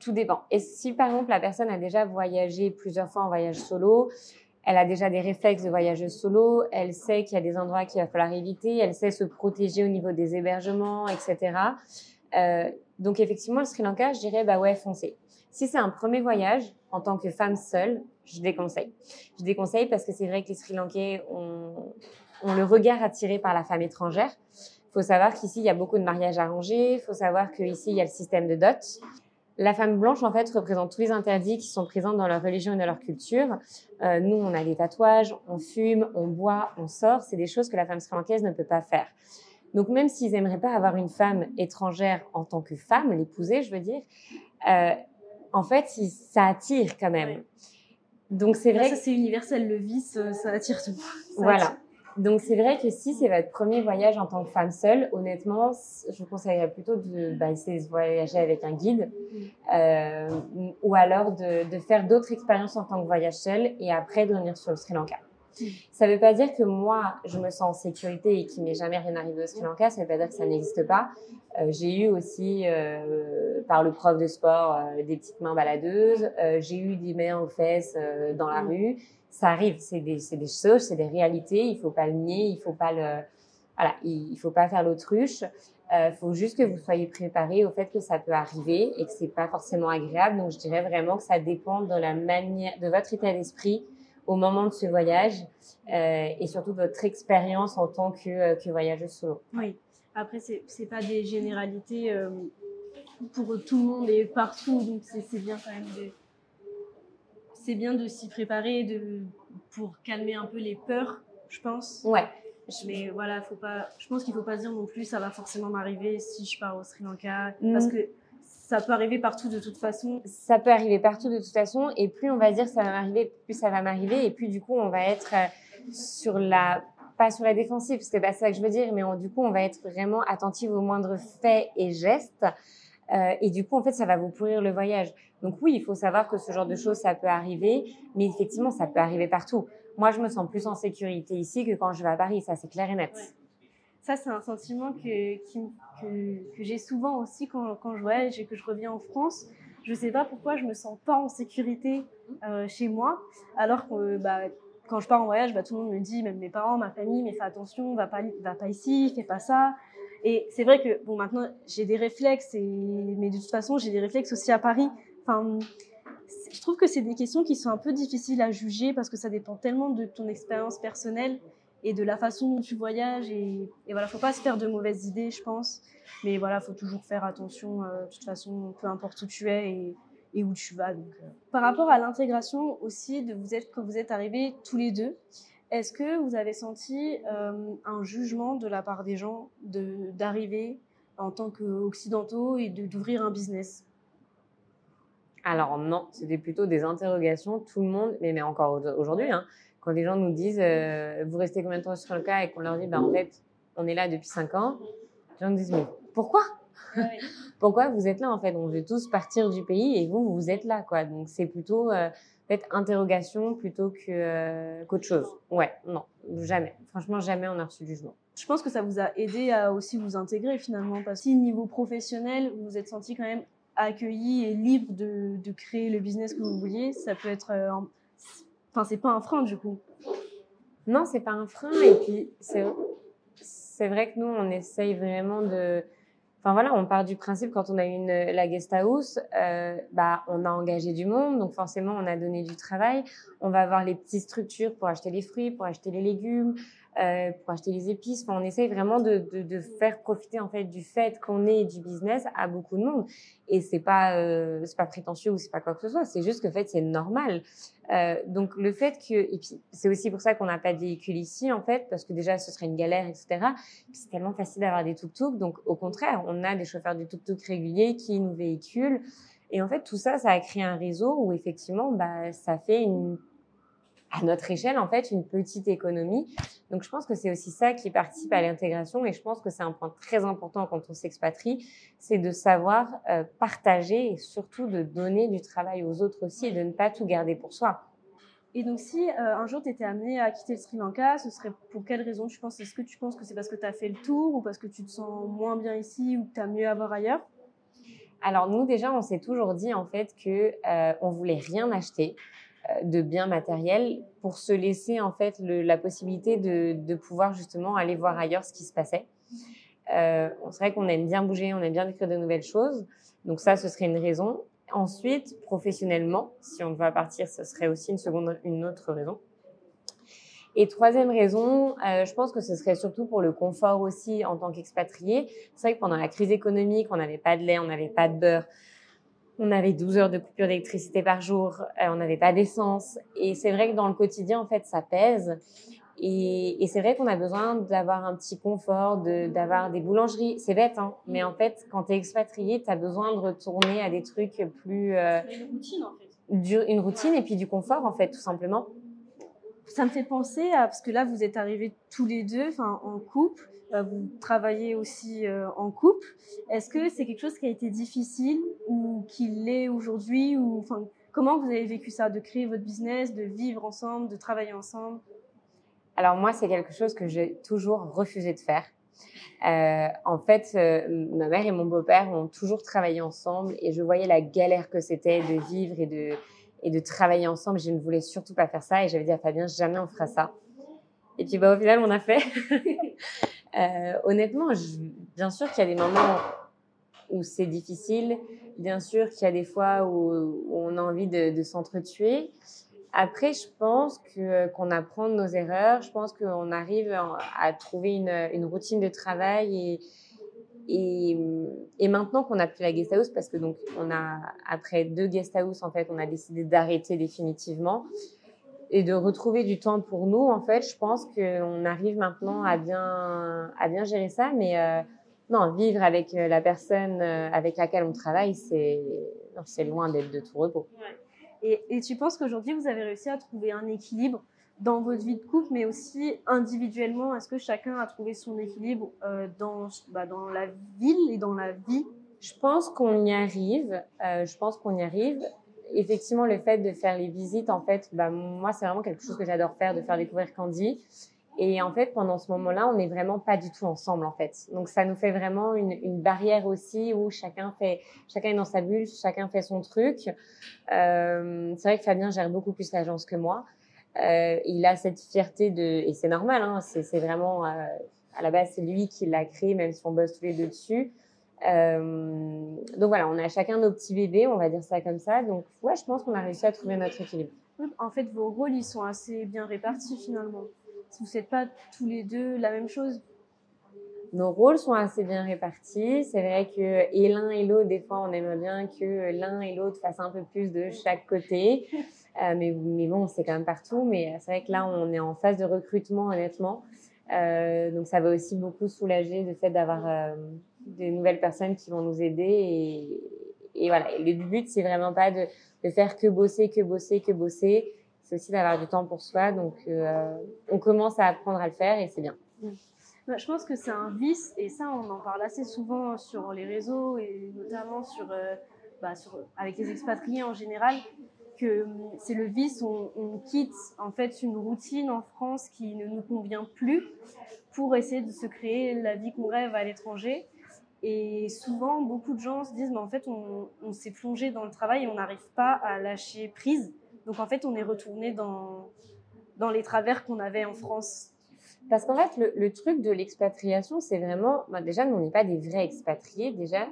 tout dépend. Et si par exemple la personne a déjà voyagé plusieurs fois en voyage solo, elle a déjà des réflexes de voyageuse solo, elle sait qu'il y a des endroits qu'il va falloir éviter, elle sait se protéger au niveau des hébergements, etc. donc effectivement, le Sri Lanka, je dirais bah ouais, foncez. Si c'est un premier voyage en tant que femme seule, je déconseille. Je déconseille parce que c'est vrai que les Sri Lankais ont, le regard attiré par la femme étrangère. Il faut savoir qu'ici il y a beaucoup de mariages arrangés. Il faut savoir qu'ici il y a le système de dot. La femme blanche, en fait, représente tous les interdits qui sont présents dans leur religion et dans leur culture. Euh, nous, on a des tatouages, on fume, on boit, on sort. C'est des choses que la femme sri-lankaise ne peut pas faire. Donc, même s'ils aimeraient pas avoir une femme étrangère en tant que femme, l'épouser, je veux dire, euh, en fait, ça attire quand même. Donc, c'est vrai. Ça, c'est universel. Le vice, euh, ça attire tout. voilà. Donc c'est vrai que si c'est votre premier voyage en tant que femme seule, honnêtement, je vous conseillerais plutôt de bah, essayer de voyager avec un guide euh, ou alors de, de faire d'autres expériences en tant que voyage seule et après de revenir sur le Sri Lanka. Ça ne veut pas dire que moi, je me sens en sécurité et qu'il m'est jamais rien arrivé au Sri Lanka. Ça ne veut pas dire que ça n'existe pas. Euh, j'ai eu aussi, euh, par le prof de sport, euh, des petites mains baladeuses. J'ai eu des mains aux fesses dans la rue ça arrive, c'est des, choses, c'est des réalités, il faut pas le nier, il faut pas le, voilà, il, faut pas faire l'autruche. Il faut juste que vous soyez préparés au fait que ça peut arriver et que c'est pas forcément agréable. Donc, je dirais vraiment que ça dépend de la manière, de votre état d'esprit au moment de ce voyage euh, et surtout votre expérience en tant que, euh, que voyageuse solo. Oui. Après, c'est c'est pas des généralités euh, pour tout le monde et partout, donc c'est bien quand même de c'est bien de s'y préparer de, pour calmer un peu les peurs, je pense. Ouais. Mais voilà, faut pas, je pense qu'il faut pas dire non plus ça va forcément m'arriver si je pars au Sri Lanka. Mm. Parce que ça peut arriver partout de toute façon. Ça peut arriver partout de toute façon. Et plus on va dire ça va m'arriver, plus ça va m'arriver. Et plus du coup, on va être euh, sur la, pas sur la défensive, c'est pas ça que je veux dire, mais du coup, on va être vraiment attentive aux moindres faits et gestes. Euh, et du coup, en fait, ça va vous pourrir le voyage. Donc oui, il faut savoir que ce genre de choses, ça peut arriver, mais effectivement, ça peut arriver partout. Moi, je me sens plus en sécurité ici que quand je vais à Paris, ça c'est clair et net. Ça, c'est un sentiment que, que, que j'ai souvent aussi quand, quand je voyage et que je reviens en France. Je sais pas pourquoi je me sens pas en sécurité euh, chez moi, alors que bah, quand je pars en voyage, bah, tout le monde me dit, même mes parents, ma famille, mais fais attention, va pas, va pas ici, fais pas ça. Et c'est vrai que bon maintenant j'ai des réflexes mais de toute façon j'ai des réflexes aussi à Paris. Enfin, je trouve que c'est des questions qui sont un peu difficiles à juger parce que ça dépend tellement de ton expérience personnelle et de la façon dont tu voyages et, et voilà faut pas se faire de mauvaises idées je pense mais voilà faut toujours faire attention euh, de toute façon peu importe où tu es et, où tu vas donc euh. par rapport à l'intégration aussi de vous êtes quand vous êtes arrivés tous les deux est-ce que vous avez senti euh, un jugement de la part des gens d'arriver en tant qu'occidentaux et d'ouvrir un business? Alors non, c'était plutôt des interrogations. Tout le monde, mais, mais encore aujourd'hui, hein, quand les gens nous disent euh, vous restez combien de temps sur le cas et qu'on leur dit bah, en fait on est là depuis cinq ans, les gens nous disent mais pourquoi? Pourquoi vous êtes là en fait? On veut tous partir du pays et vous vous êtes là quoi. Donc c'est plutôt euh, fait interrogation plutôt que euh, qu'autre chose. Ouais, non, jamais. Franchement, jamais on a reçu du jugement. Je pense que ça vous a aidé à aussi vous intégrer finalement, parce que si niveau professionnel, vous vous êtes senti quand même accueilli et libre de, de créer le business que vous vouliez, ça peut être, euh, enfin, c'est pas un frein du coup. Non, c'est pas un frein. Et puis c'est vrai que nous, on essaye vraiment de Enfin voilà, on part du principe quand on a une la guest house, euh, bah on a engagé du monde, donc forcément on a donné du travail. On va avoir les petites structures pour acheter les fruits, pour acheter les légumes, euh, pour acheter les épices. On essaye vraiment de, de, de, faire profiter en fait du fait qu'on est du business à beaucoup de monde. Et c'est pas euh, c'est pas prétentieux ou c'est pas quoi que ce soit. C'est juste que en fait c'est normal. Euh, donc le fait que et puis c'est aussi pour ça qu'on n'a pas de véhicule ici en fait parce que déjà ce serait une galère etc. C'est tellement facile d'avoir des tuk-tuk. Donc au contraire on a des chauffeurs du tuk-tuk réguliers qui nous véhiculent. Et en fait tout ça ça a créé un réseau où effectivement bah ça fait une à notre échelle, en fait, une petite économie. Donc, je pense que c'est aussi ça qui participe à l'intégration et je pense que c'est un point très important quand on s'expatrie, c'est de savoir euh, partager et surtout de donner du travail aux autres aussi et de ne pas tout garder pour soi. Et donc, si euh, un jour tu étais amené à quitter le Sri Lanka, ce serait pour quelle raison tu penses Est-ce que tu penses que c'est parce que tu as fait le tour ou parce que tu te sens moins bien ici ou que tu as mieux à voir ailleurs? Alors, nous, déjà, on s'est toujours dit en fait que euh, on voulait rien acheter de biens matériels pour se laisser en fait la possibilité de, de, pouvoir justement aller voir ailleurs ce qui se passait. Euh, c'est vrai qu'on aime bien bouger, on aime bien découvrir de nouvelles choses. Donc ça, ce serait une raison. Ensuite, professionnellement, si on doit partir, ce serait aussi une seconde, une autre raison. Et troisième raison, euh, je pense que ce serait surtout pour le confort aussi en tant qu'expatrié. C'est vrai que pendant la crise économique, on n'avait pas de lait, on n'avait pas de beurre, on avait 12 heures de coupure d'électricité par jour, euh, on n'avait pas d'essence. Et c'est vrai que dans le quotidien, en fait, ça pèse. Et, et c'est vrai qu'on a besoin d'avoir un petit confort, d'avoir des boulangeries. C'est bête, hein, mais en fait, quand tu es expatrié, tu as besoin de retourner à des trucs plus... Euh, une routine, en fait. Du, une routine et puis du confort, en fait, tout simplement. Ça me fait penser à... Parce que là, vous êtes arrivés tous les deux, en couple. Euh, vous travaillez aussi euh, en couple. Est-ce que c'est quelque chose qui a été difficile ou qui l'est aujourd'hui ou comment vous avez vécu ça de créer votre business, de vivre ensemble, de travailler ensemble? Alors moi c'est quelque chose que j'ai toujours refusé de faire. Euh, en fait, ma mère et mon beau-père ont toujours travaillé ensemble et je voyais la galère que c'était de vivre et de et de travailler ensemble. Je ne voulais surtout pas faire ça et j'avais dit à Fabien jamais on fera ça. Et puis bah au final on a fait. Euh, honnêtement, bien sûr qu'il y a des moments où c'est difficile, bien sûr qu'il y a des fois où, on a envie de, de s'entretuer. Après, je pense que qu'on apprend de nos erreurs. Je pense qu'on arrive à trouver une, une, routine de travail et, et maintenant qu'on a plus la guest house, parce que donc on a après deux guest house en fait, on a décidé d'arrêter définitivement et de retrouver du temps pour nous, en fait, je pense qu'on arrive maintenant à bien, à bien gérer ça. Mais euh, non, vivre avec euh, la personne euh, avec laquelle on travaille, c'est, c'est loin d'être de tout repos. Et, tu penses qu'aujourd'hui, vous avez réussi à trouver un équilibre dans votre vie de couple, mais aussi individuellement Est-ce que chacun a trouvé son équilibre euh, dans, bah, dans la ville et dans la vie? Je pense qu'on y arrive. Euh, je pense qu'on y arrive effectivement, le fait de faire les visites, en fait, bah, moi, c'est vraiment quelque chose que j'adore faire, de faire découvrir Candy. Et en fait, pendant ce moment-là, on n'est vraiment pas du tout ensemble, en fait. Donc, ça nous fait vraiment une, barrière aussi où chacun fait, chacun est dans sa bulle, chacun fait son truc. Euh, c'est vrai que Fabien gère beaucoup plus l'agence que moi. Euh, il a cette fierté de, et c'est normal, hein, c'est vraiment, euh, à la base, c'est lui qui l'a créé, même si on bosse tous les deux dessus. Euh, donc voilà, on a chacun nos petits bébés, on va dire ça comme ça. Donc ouais, je pense qu'on a réussi à trouver notre équilibre. En fait, vos rôles, ils sont assez bien répartis finalement. Vous n'êtes pas tous les deux la même chose? Nos rôles sont assez bien répartis. C'est vrai que et l'un et l'autre, des fois, on aimerait bien que l'un et l'autre fassent un peu plus de chaque côté. Euh, mais, bon, c'est quand même partout. Mais c'est vrai que là, on est en phase de recrutement, honnêtement. Euh, donc ça va aussi beaucoup soulager le fait d'avoir euh, des nouvelles personnes qui vont nous aider. Et, voilà, le but, c'est vraiment pas de, faire que bosser, que bosser, que bosser. C'est aussi d'avoir du temps pour soi. Donc, euh, on commence à apprendre à le faire et c'est bien. Bah, je pense que c'est un vice, et ça, on en parle assez souvent sur les réseaux et notamment sur, euh, bah, avec les expatriés en général, hum, c'est le vice, on, quitte en fait une routine en France qui ne nous convient plus pour essayer de se créer la vie qu'on rêve à l'étranger. Et souvent, beaucoup de gens se disent, mais en fait, on, s'est plongé dans le travail et on n'arrive pas à lâcher prise. Donc, en fait, on est retourné dans, dans les travers qu'on avait en France. Parce qu'en fait, le, le, truc de l'expatriation, c'est vraiment, bah déjà, nous, on n'est pas des vrais expatriés, déjà.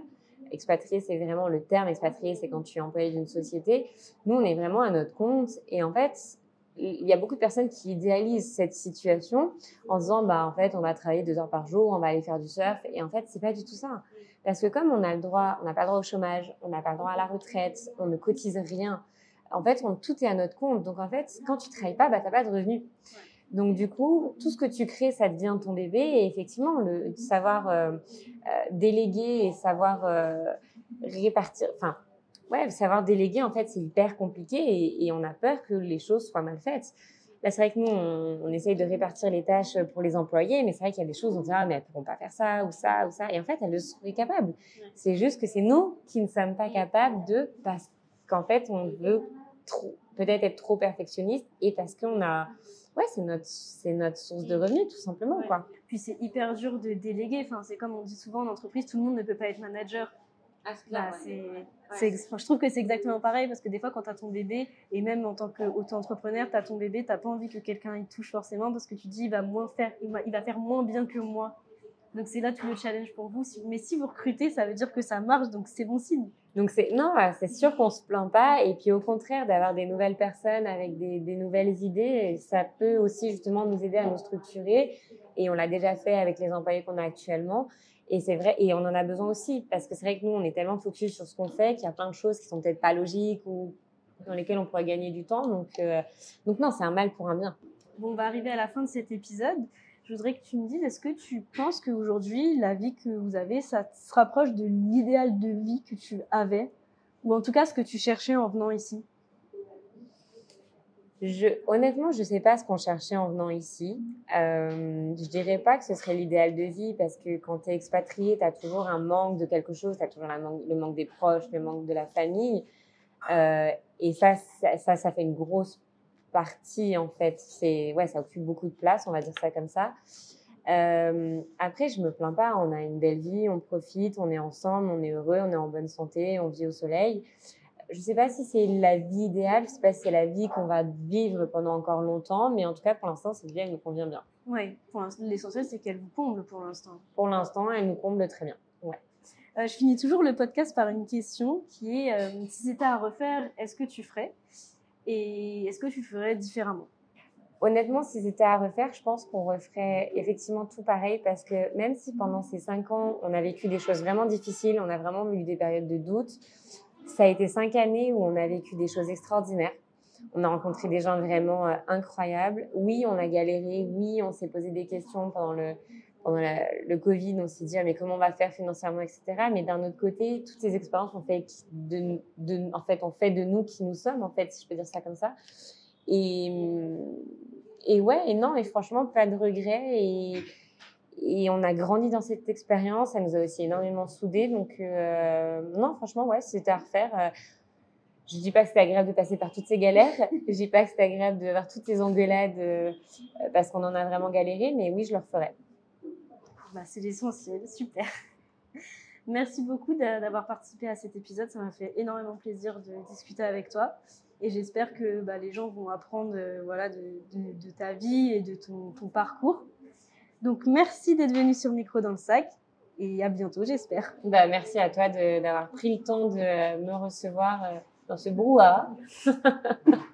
Expatrié, c'est vraiment le terme expatrié, c'est quand tu es employé d'une société. Nous, on est vraiment à notre compte. Et en fait, il y a beaucoup de personnes qui idéalisent cette situation en disant bah en fait on va travailler deux heures par jour, on va aller faire du surf et en fait c'est pas du tout ça parce que comme on a le droit, on n'a pas le droit au chômage, on n'a pas le droit à la retraite, on ne cotise rien. En fait, tout est à notre compte. Donc en fait, quand tu travailles pas, bah t'as pas de revenus. Donc du coup, tout ce que tu crées, ça devient ton bébé. Et effectivement, le savoir euh, euh, déléguer et savoir euh, répartir, enfin ouais, savoir déléguer, en fait, c'est hyper compliqué et, on a peur que les choses soient mal faites. Là, c'est vrai que nous, on, essaye de répartir les tâches pour les employés, mais c'est vrai qu'il y a des choses, on dit, ah, mais elles ne pourront pas faire ça ou ça ou ça. Et en fait, elles le seraient capables. C'est juste que c'est nous qui ne sommes pas capables de, parce qu'en fait, on veut peut-être être trop perfectionniste et parce qu'on a, ouais, c'est notre, c'est notre source de revenus, tout simplement, ouais. quoi. Puis c'est hyper dur de déléguer. Enfin, c'est comme on dit souvent en entreprise, tout le monde ne peut pas être manager. Ah, là, c'est, enfin, je trouve que c'est exactement pareil parce que des fois, quand tu as ton bébé, et même en tant qu'auto-entrepreneur, tu as ton bébé, tu n'as pas envie que quelqu'un y touche forcément parce que tu dis, il va, moins faire, il va, il va faire moins bien que moi. Donc, c'est là tout le challenge pour vous. Mais si vous recrutez, ça veut dire que ça marche, donc c'est bon signe. Donc, c'est, non, c'est sûr qu'on se plaint pas. Et puis, au contraire, d'avoir des nouvelles personnes avec des, des nouvelles idées, ça peut aussi justement nous aider à nous structurer. Et on l'a déjà fait avec les employés qu'on a actuellement. Et c'est vrai, et on en a besoin aussi, parce que c'est vrai que nous, on est tellement focus sur ce qu'on fait qu'il y a plein de choses qui sont peut-être pas logiques ou dans lesquelles on pourrait gagner du temps. Donc, euh, donc non, c'est un mal pour un bien. Bon, on va arriver à la fin de cet épisode. Je voudrais que tu me dises, est-ce que tu penses qu'aujourd'hui, la vie que vous avez, ça se rapproche de l'idéal de vie que tu avais? Ou en tout cas, ce que tu cherchais en venant ici? Honnêtement, je ne sais pas ce qu'on cherchait en venant ici. Euh, je dirais pas que ce serait l'idéal de vie parce que quand tu es expatrié, tu as toujours un manque de quelque chose, tu as toujours le manque des proches, le manque de la famille. Euh, et ça, ça, ça, fait une grosse partie en fait. C'est ouais, ça occupe beaucoup de place, on va dire ça comme ça. Euh, après, je me plains pas. On a une belle vie, on profite, on est ensemble, on est heureux, on est en bonne santé, on vit au soleil. Je sais pas si c'est la vie idéale, je sais pas si c'est la vie qu'on va vivre pendant encore longtemps, mais en tout cas, pour l'instant, cette vie, elle nous convient bien. Oui, l'essentiel, c'est qu'elle vous comble pour l'instant. Pour l'instant, elle nous comble très bien. Ouais. Euh, je finis toujours le podcast par une question qui est euh, si c'était à refaire, est-ce que tu ferais? Et est-ce que tu ferais différemment? Honnêtement, si c'était à refaire, je pense qu'on referait effectivement tout pareil parce que même si pendant ces cinq ans, on a vécu des choses vraiment difficiles, on a vraiment eu des périodes de doute, ça a été cinq années où on a vécu des choses extraordinaires. On a rencontré des gens vraiment euh, incroyables. Oui, on a galéré. Oui, on s'est posé des questions pendant le, pendant le Covid. On s'est dit, ah, mais comment on va faire financièrement, etc. Mais d'un autre côté, toutes ces expériences ont fait de, de, en fait, ont fait de nous qui nous sommes, en fait, si je peux dire ça comme ça. Et, et ouais, et non, et franchement, pas de regrets. Et, et on a grandi dans cette expérience. Ça nous a aussi énormément soudés. Donc, euh, non, franchement, ouais, c'était à refaire. Euh, je dis pas que c'était agréable de passer par toutes ces galères. je dis pas que c'était agréable de voir toutes ces engueulades euh, parce qu'on en a vraiment galéré. Mais oui, je le referais. Bah, c'est l'essentiel. Super. Merci beaucoup d'avoir participé à cet épisode. Ça m'a fait énormément plaisir de discuter avec toi. Et j'espère que bah, les gens vont apprendre voilà, de, ta vie et de ton, parcours. Donc, merci d'être venu sur Micro dans le sac et à bientôt, j'espère. Bah, merci à toi d'avoir pris le temps de me recevoir euh, dans ce brouhaha.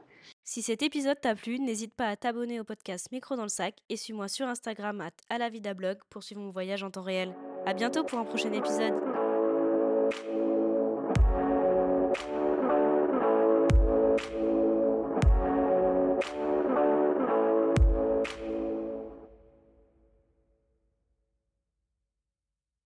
si cet épisode t'a plu, n'hésite pas à t'abonner au podcast Micro dans le sac et suis-moi sur Instagram à Blog pour suivre mon voyage en temps réel. À bientôt pour un prochain épisode.